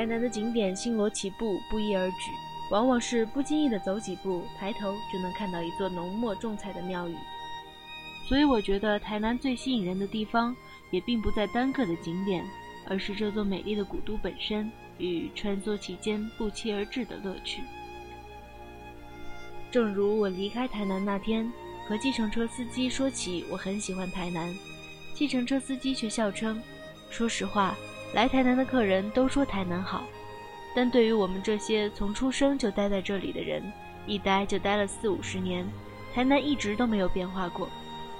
台南的景点星罗棋布，不一而举，往往是不经意的走几步，抬头就能看到一座浓墨重彩的庙宇。所以我觉得台南最吸引人的地方，也并不在单个的景点，而是这座美丽的古都本身与穿梭其间不期而至的乐趣。正如我离开台南那天，和计程车司机说起我很喜欢台南，计程车司机却笑称：“说实话。”来台南的客人都说台南好，但对于我们这些从出生就待在这里的人，一待就待了四五十年，台南一直都没有变化过，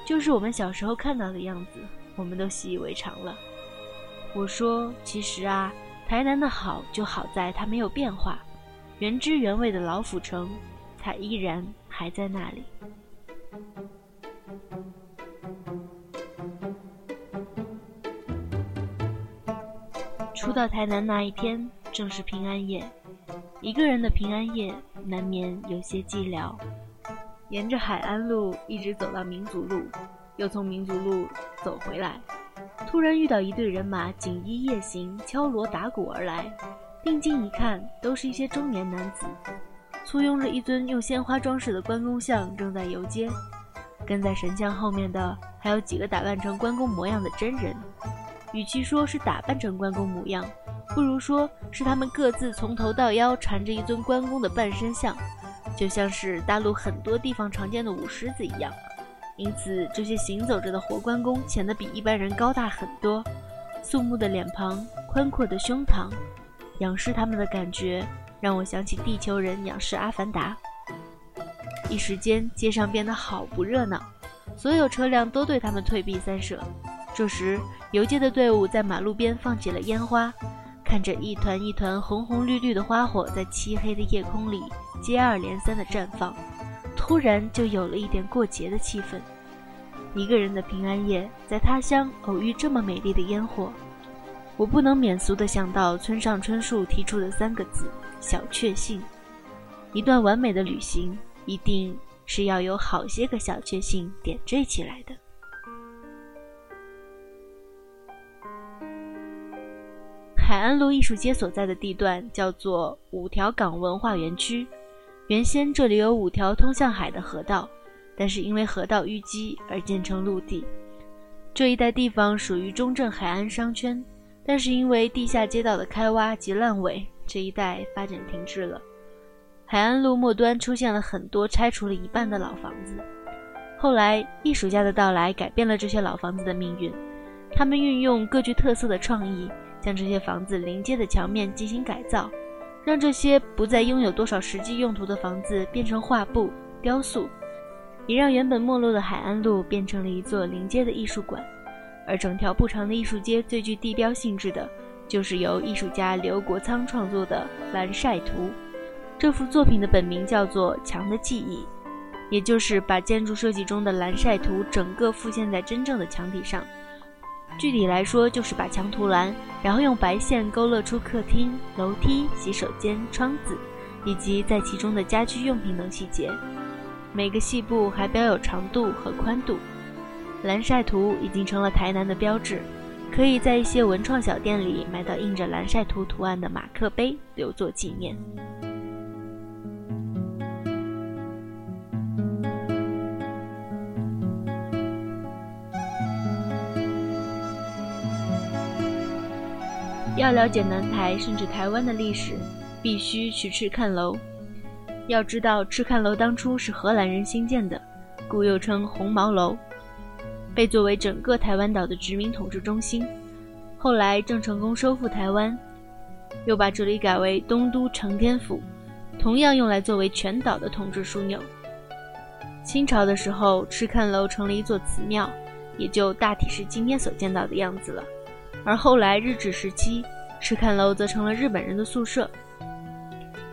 就是我们小时候看到的样子，我们都习以为常了。我说，其实啊，台南的好就好在它没有变化，原汁原味的老府城，它依然还在那里。初到台南那一天，正是平安夜。一个人的平安夜，难免有些寂寥。沿着海岸路一直走到民族路，又从民族路走回来，突然遇到一队人马锦衣夜行，敲锣打鼓而来。定睛一看，都是一些中年男子，簇拥着一尊用鲜花装饰的关公像，正在游街。跟在神像后面的，还有几个打扮成关公模样的真人。与其说是打扮成关公模样，不如说是他们各自从头到腰缠着一尊关公的半身像，就像是大陆很多地方常见的舞狮子一样。因此，这些行走着的活关公显得比一般人高大很多。肃穆的脸庞，宽阔的胸膛，仰视他们的感觉，让我想起地球人仰视阿凡达。一时间，街上变得好不热闹，所有车辆都对他们退避三舍。这时，游街的队伍在马路边放起了烟花，看着一团一团红红绿绿的花火在漆黑的夜空里接二连三的绽放，突然就有了一点过节的气氛。一个人的平安夜，在他乡偶遇这么美丽的烟火，我不能免俗的想到村上春树提出的三个字：小确幸。一段完美的旅行，一定是要有好些个小确幸点缀起来的。海岸路艺术街所在的地段叫做五条港文化园区。原先这里有五条通向海的河道，但是因为河道淤积而建成陆地。这一带地方属于中正海岸商圈，但是因为地下街道的开挖及烂尾，这一带发展停滞了。海岸路末端出现了很多拆除了一半的老房子。后来艺术家的到来改变了这些老房子的命运，他们运用各具特色的创意。将这些房子临街的墙面进行改造，让这些不再拥有多少实际用途的房子变成画布、雕塑，也让原本没落的海岸路变成了一座临街的艺术馆。而整条不长的艺术街最具地标性质的，就是由艺术家刘国仓创作的《蓝晒图》。这幅作品的本名叫做《墙的记忆》，也就是把建筑设计中的蓝晒图整个复现在真正的墙体上。具体来说，就是把墙涂蓝，然后用白线勾勒出客厅、楼梯、洗手间、窗子，以及在其中的家居用品等细节。每个细部还标有长度和宽度。蓝晒图已经成了台南的标志，可以在一些文创小店里买到印着蓝晒图图案的马克杯，留作纪念。要了解南台甚至台湾的历史，必须去赤看楼。要知道，赤看楼当初是荷兰人兴建的，故又称红毛楼，被作为整个台湾岛的殖民统治中心。后来郑成功收复台湾，又把这里改为东都承天府，同样用来作为全岛的统治枢纽。清朝的时候，赤看楼成了一座祠庙，也就大体是今天所见到的样子了。而后来日治时期，赤坎楼则成了日本人的宿舍。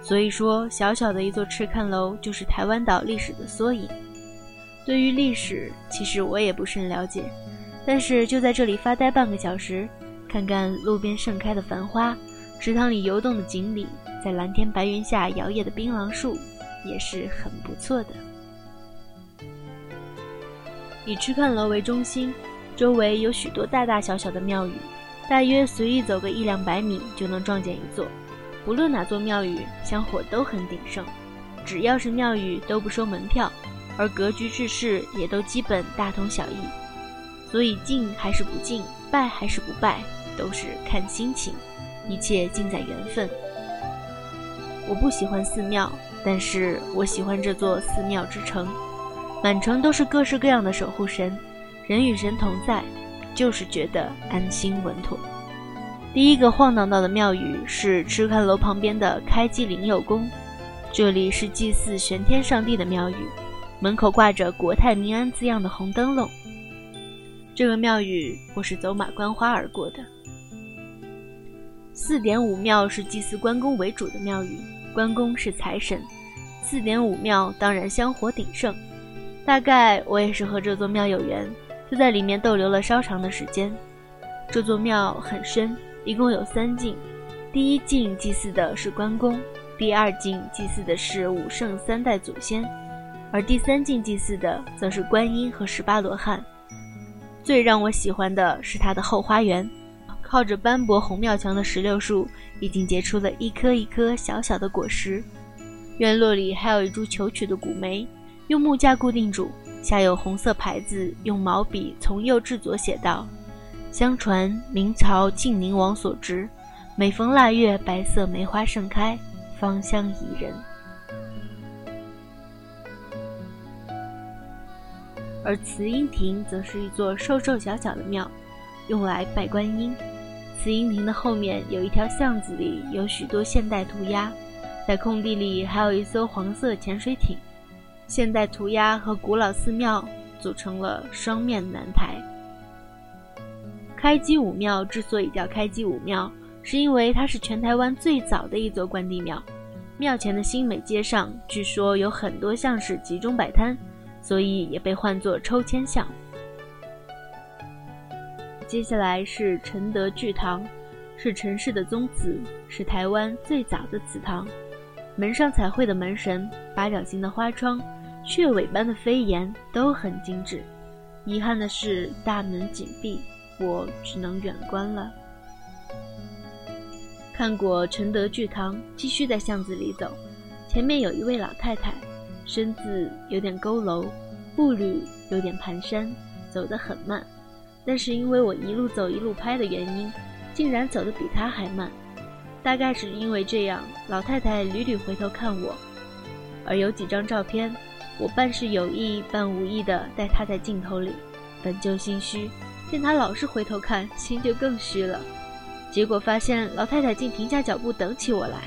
所以说，小小的一座赤坎楼就是台湾岛历史的缩影。对于历史，其实我也不甚了解，但是就在这里发呆半个小时，看看路边盛开的繁花，池塘里游动的锦鲤，在蓝天白云下摇曳的槟榔树，也是很不错的。以赤坎楼为中心，周围有许多大大小小的庙宇。大约随意走个一两百米就能撞见一座。不论哪座庙宇，香火都很鼎盛。只要是庙宇都不收门票，而格局制式也都基本大同小异。所以敬还是不敬，拜还是不拜，都是看心情，一切尽在缘分。我不喜欢寺庙，但是我喜欢这座寺庙之城，满城都是各式各样的守护神，人与神同在，就是觉得安心稳妥。第一个晃荡到的庙宇是吃看楼旁边的开基灵佑宫，这里是祭祀玄天上帝的庙宇，门口挂着“国泰民安”字样的红灯笼。这个庙宇我是走马观花而过的。四点五庙是祭祀关公为主的庙宇。关公是财神，四点五庙当然香火鼎盛。大概我也是和这座庙有缘，就在里面逗留了稍长的时间。这座庙很深，一共有三进。第一进祭祀的是关公，第二进祭祀的是武圣三代祖先，而第三进祭祀的则是观音和十八罗汉。最让我喜欢的是它的后花园。靠着斑驳红庙墙的石榴树，已经结出了一颗一颗小小的果实。院落里还有一株求取的古梅，用木架固定住，下有红色牌子，用毛笔从右至左写道：“相传明朝晋宁王所植，每逢腊月，白色梅花盛开，芳香宜人。”而慈英亭则是一座瘦瘦小小的庙，用来拜观音。慈英亭的后面有一条巷子，里有许多现代涂鸦，在空地里还有一艘黄色潜水艇。现代涂鸦和古老寺庙组成了双面南台。开基武庙之所以叫开基武庙，是因为它是全台湾最早的一座关帝庙。庙前的新美街上，据说有很多巷市集中摆摊，所以也被唤作抽签巷。接下来是承德聚堂，是陈氏的宗祠，是台湾最早的祠堂。门上彩绘的门神、八角形的花窗、雀尾般的飞檐都很精致。遗憾的是大门紧闭，我只能远观了。看过承德聚堂，继续在巷子里走，前面有一位老太太，身子有点佝偻，步履有点蹒跚，走得很慢。但是因为我一路走一路拍的原因，竟然走得比她还慢。大概是因为这样，老太太屡屡回头看我。而有几张照片，我半是有意半无意的带她在镜头里。本就心虚，见她老是回头看，心就更虚了。结果发现老太太竟停下脚步等起我来。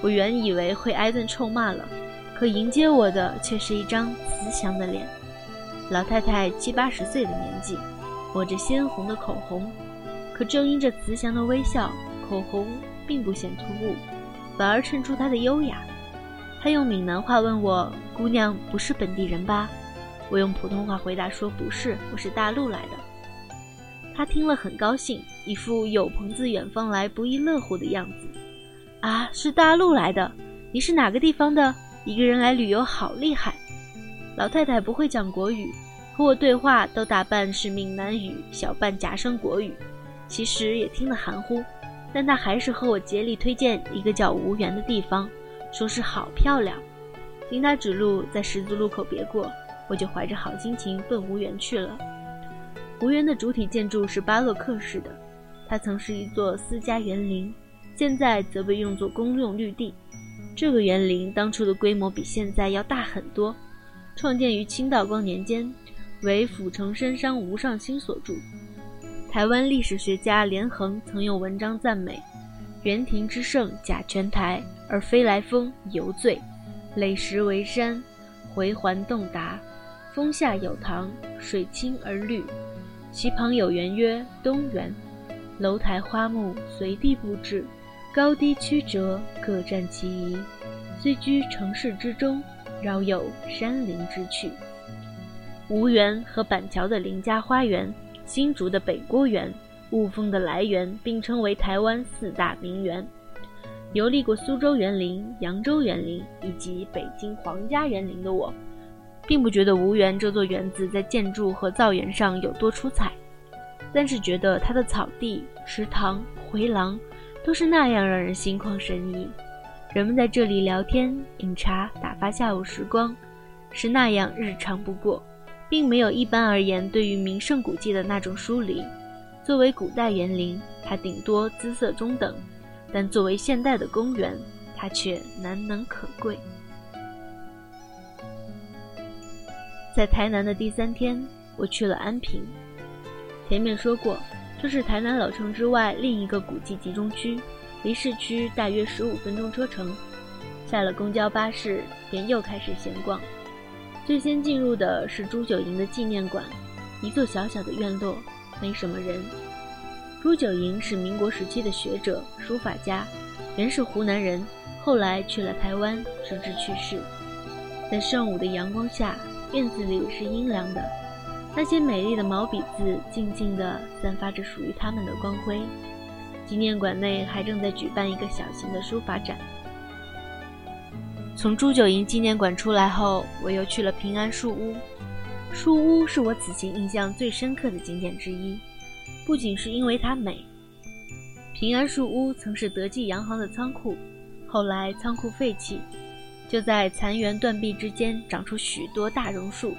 我原以为会挨顿臭骂了，可迎接我的却是一张慈祥的脸。老太太七八十岁的年纪。抹着鲜红的口红，可正因这慈祥的微笑，口红并不显突兀，反而衬出她的优雅。他用闽南话问我：“姑娘不是本地人吧？”我用普通话回答说：“不是，我是大陆来的。”他听了很高兴，一副有朋自远方来，不亦乐乎的样子。啊，是大陆来的？你是哪个地方的？一个人来旅游好厉害。老太太不会讲国语。和我对话都大半是闽南语，小半夹生国语，其实也听得含糊，但她还是和我竭力推荐一个叫无缘的地方，说是好漂亮。听他指路，在十字路口别过，我就怀着好心情奔无园去了。无园的主体建筑是巴洛克式的，它曾是一座私家园林，现在则被用作公用绿地。这个园林当初的规模比现在要大很多，创建于清道光年间。为府城深商吴尚兴所著。台湾历史学家连横曾用文章赞美：“园亭之胜甲泉台，而飞来峰犹醉；垒石为山，回环洞达。峰下有塘，水清而绿。其旁有园曰东园，楼台花木随地布置，高低曲折，各占其宜。虽居城市之中，饶有山林之趣。”吴园和板桥的林家花园、新竹的北郭园、雾峰的来园并称为台湾四大名园。游历过苏州园林、扬州园林以及北京皇家园林的我，并不觉得吴园这座园子在建筑和造园上有多出彩。但是觉得它的草地、池塘、回廊都是那样让人心旷神怡。人们在这里聊天、饮茶、打发下午时光，是那样日常不过，并没有一般而言对于名胜古迹的那种疏离。作为古代园林，它顶多姿色中等；但作为现代的公园，它却难能可贵。在台南的第三天，我去了安平。前面说过，这是台南老城之外另一个古迹集中区，离市区大约十五分钟车程。下了公交巴士，便又开始闲逛。最先进入的是朱九营的纪念馆，一座小小的院落，没什么人。朱九营是民国时期的学者、书法家，原是湖南人，后来去了台湾，直至去世。在上午的阳光下。院子里是阴凉的，那些美丽的毛笔字静静地散发着属于他们的光辉。纪念馆内还正在举办一个小型的书法展。从朱九营纪念馆出来后，我又去了平安树屋。树屋是我此行印象最深刻的景点之一，不仅是因为它美。平安树屋曾是德记洋行的仓库，后来仓库废弃。就在残垣断壁之间长出许多大榕树，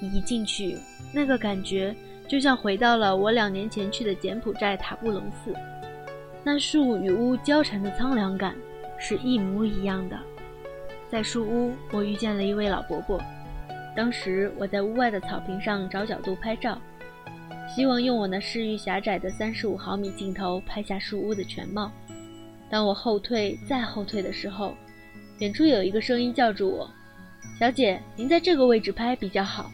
一进去，那个感觉就像回到了我两年前去的柬埔寨塔布隆寺。那树与屋交缠的苍凉感是一模一样的。在树屋，我遇见了一位老伯伯。当时我在屋外的草坪上找角度拍照，希望用我那视域狭窄的三十五毫米镜头拍下树屋的全貌。当我后退再后退的时候，远处有一个声音叫住我：“小姐，您在这个位置拍比较好。”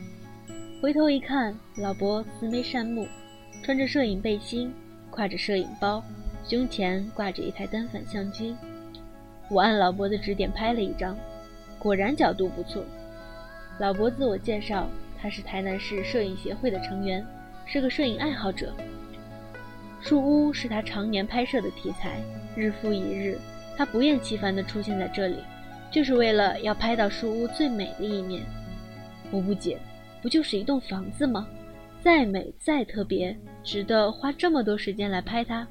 回头一看，老伯慈眉善目，穿着摄影背心，挎着摄影包，胸前挂着一台单反相机。我按老伯的指点拍了一张，果然角度不错。老伯自我介绍，他是台南市摄影协会的成员，是个摄影爱好者。树屋是他常年拍摄的题材，日复一日。他不厌其烦地出现在这里，就是为了要拍到树屋最美的一面。我不解，不就是一栋房子吗？再美再特别，值得花这么多时间来拍它？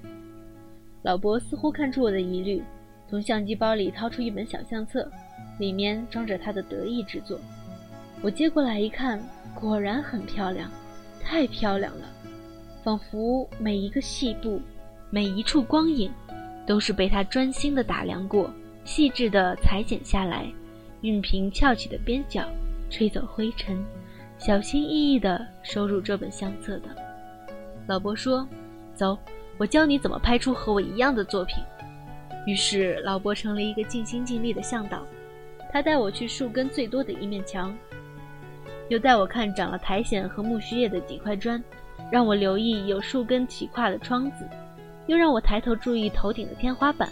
老伯似乎看出我的疑虑，从相机包里掏出一本小相册，里面装着他的得意之作。我接过来一看，果然很漂亮，太漂亮了，仿佛每一个细部，每一处光影。都是被他专心的打量过，细致的裁剪下来，熨平翘起的边角，吹走灰尘，小心翼翼的收入这本相册的。老伯说：“走，我教你怎么拍出和我一样的作品。”于是老伯成了一个尽心尽力的向导，他带我去树根最多的一面墙，又带我看长了苔藓和木须叶的几块砖，让我留意有树根起跨的窗子。又让我抬头注意头顶的天花板。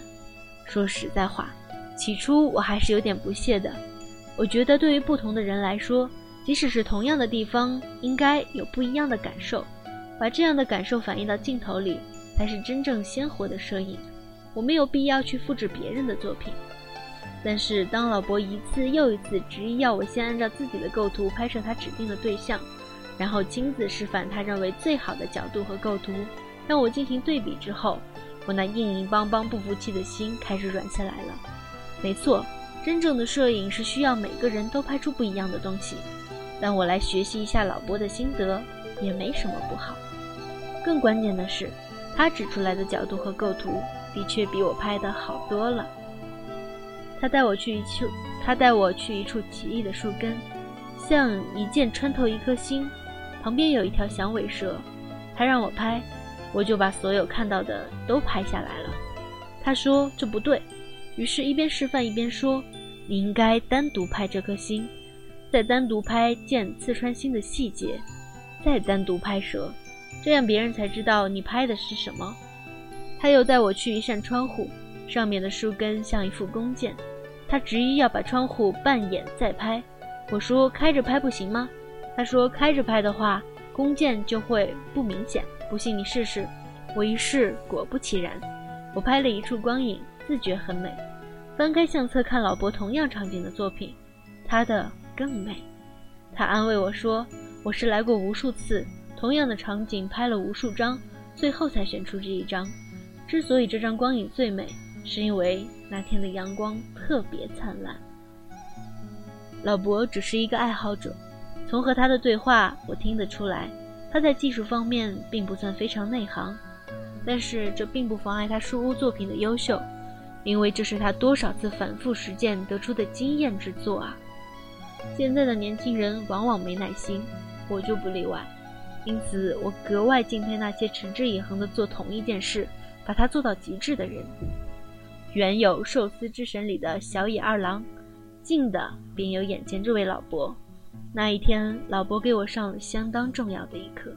说实在话，起初我还是有点不屑的。我觉得对于不同的人来说，即使是同样的地方，应该有不一样的感受。把这样的感受反映到镜头里，才是真正鲜活的摄影。我没有必要去复制别人的作品。但是当老伯一次又一次执意要我先按照自己的构图拍摄他指定的对象，然后亲自示范他认为最好的角度和构图。让我进行对比之后，我那硬硬邦邦、不服气的心开始软下来了。没错，真正的摄影是需要每个人都拍出不一样的东西。但我来学习一下老伯的心得，也没什么不好。更关键的是，他指出来的角度和构图的确比我拍的好多了。他带我去一处，他带我去一处奇异的树根，像一箭穿透一颗心，旁边有一条响尾蛇。他让我拍。我就把所有看到的都拍下来了。他说这不对，于是一边示范一边说：“你应该单独拍这颗心，再单独拍剑刺穿心的细节，再单独拍蛇，这样别人才知道你拍的是什么。”他又带我去一扇窗户，上面的树根像一副弓箭。他执意要把窗户半掩再拍。我说开着拍不行吗？他说开着拍的话，弓箭就会不明显。不信你试试，我一试，果不其然，我拍了一处光影，自觉很美。翻开相册看老伯同样场景的作品，他的更美。他安慰我说：“我是来过无数次，同样的场景拍了无数张，最后才选出这一张。之所以这张光影最美，是因为那天的阳光特别灿烂。老伯只是一个爱好者，从和他的对话我听得出来，他在技术方面并不算非常内行，但是这并不妨碍他书屋作品的优秀，因为这是他多少次反复实践得出的经验之作啊。现在的年轻人往往没耐心，我就不例外，因此我格外敬佩那些持之以恒地做同一件事。把它做到极致的人，原有寿司之神里的小野二郎，近的便有眼前这位老伯。那一天，老伯给我上了相当重要的一课。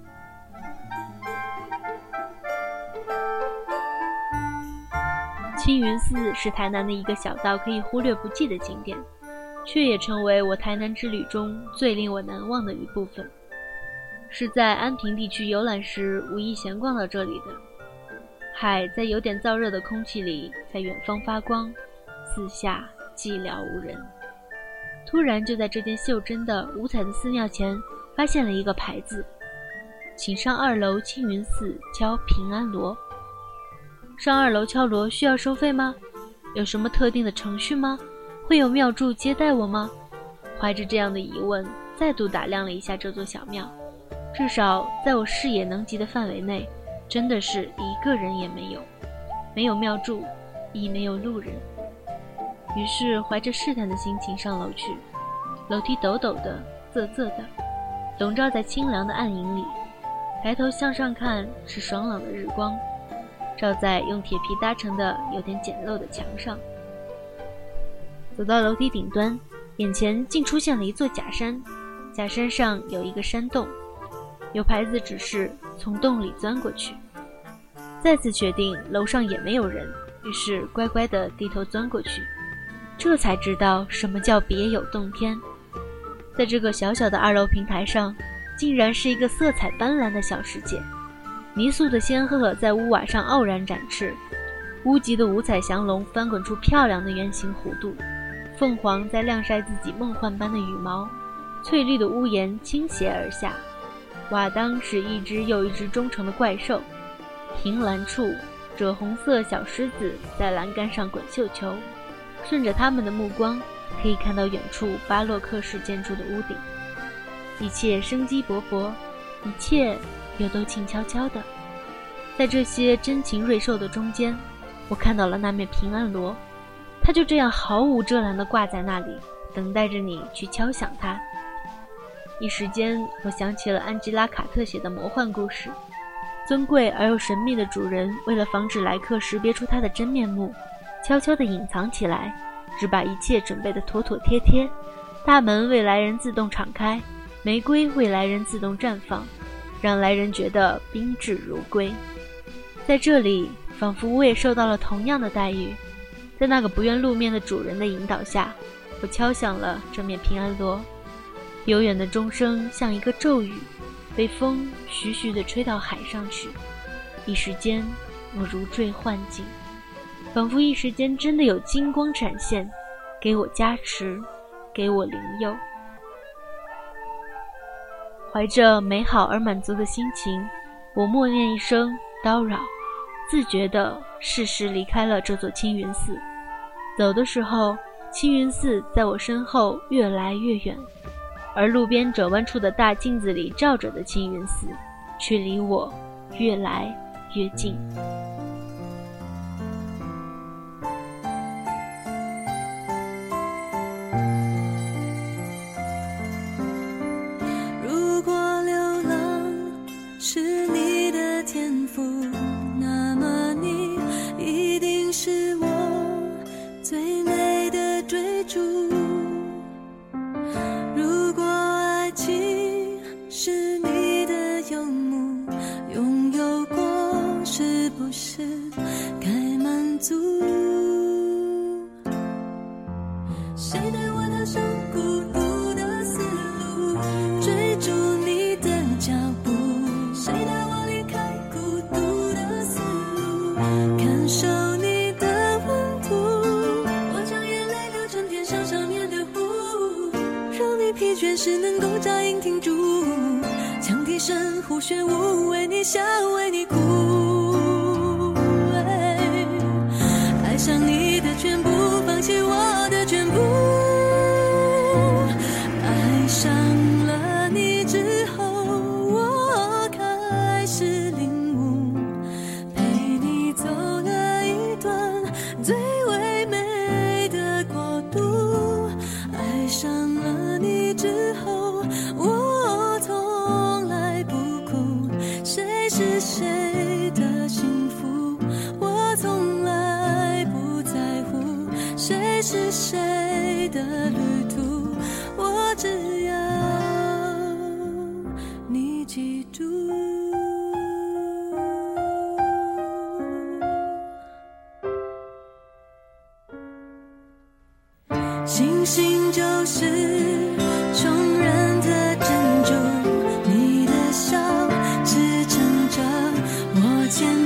青云寺是台南的一个小到可以忽略不计的景点，却也成为我台南之旅中最令我难忘的一部分。是在安平地区游览时无意闲逛到这里的。海在有点燥热的空气里，在远方发光，四下寂寥无人。突然，就在这间袖珍的五彩的寺庙前，发现了一个牌子：“请上二楼青云寺敲平安锣。”上二楼敲锣需要收费吗？有什么特定的程序吗？会有庙祝接待我吗？怀着这样的疑问，再度打量了一下这座小庙，至少在我视野能及的范围内。真的是一个人也没有，没有庙祝，亦没有路人。于是怀着试探的心情上楼去，楼梯陡陡的、仄仄的，笼罩在清凉的暗影里。抬头向上看，是爽朗的日光，照在用铁皮搭成的有点简陋的墙上。走到楼梯顶端，眼前竟出现了一座假山，假山上有一个山洞。有牌子指示从洞里钻过去，再次确定楼上也没有人，于是乖乖地低头钻过去，这才知道什么叫别有洞天。在这个小小的二楼平台上，竟然是一个色彩斑斓的小世界。泥塑的仙鹤在屋瓦上傲然展翅，屋脊的五彩祥龙翻滚出漂亮的圆形弧度，凤凰在晾晒自己梦幻般的羽毛，翠绿的屋檐倾斜而下。瓦当是一只又一只忠诚的怪兽，凭栏处，赭红色小狮子在栏杆上滚绣球，顺着他们的目光，可以看到远处巴洛克式建筑的屋顶。一切生机勃勃，一切又都静悄悄的。在这些珍禽瑞兽的中间，我看到了那面平安锣，它就这样毫无遮拦地挂在那里，等待着你去敲响它。一时间，我想起了安吉拉·卡特写的魔幻故事。尊贵而又神秘的主人，为了防止来客识别出他的真面目，悄悄地隐藏起来，只把一切准备得妥妥帖帖。大门为来人自动敞开，玫瑰为来人自动绽放，让来人觉得宾至如归。在这里，仿佛我也受到了同样的待遇。在那个不愿露面的主人的引导下，我敲响了这面平安锣。悠远的钟声像一个咒语，被风徐徐地吹到海上去。一时间，我如坠幻境，仿佛一时间真的有金光闪现，给我加持，给我灵佑。怀着美好而满足的心情，我默念一声叨扰，自觉地适时离开了这座青云寺。走的时候，青云寺在我身后越来越远。而路边转弯处的大镜子里照着的青云寺，却离我越来越近。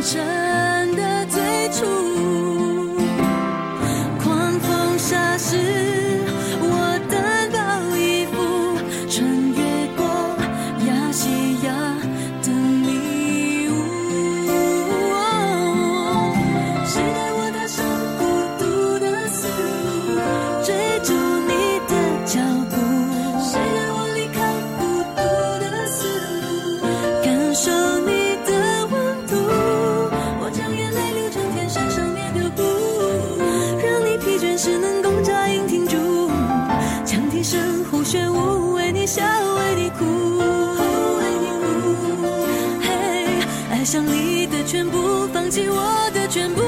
这爱上你的全部，放弃我的全部。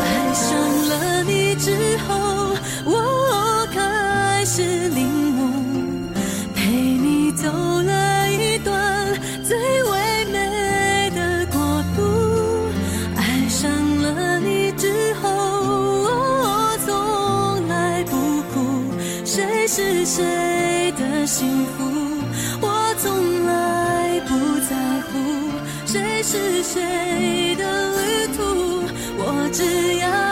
爱上了你之后，我开始领悟。是谁的旅途我只要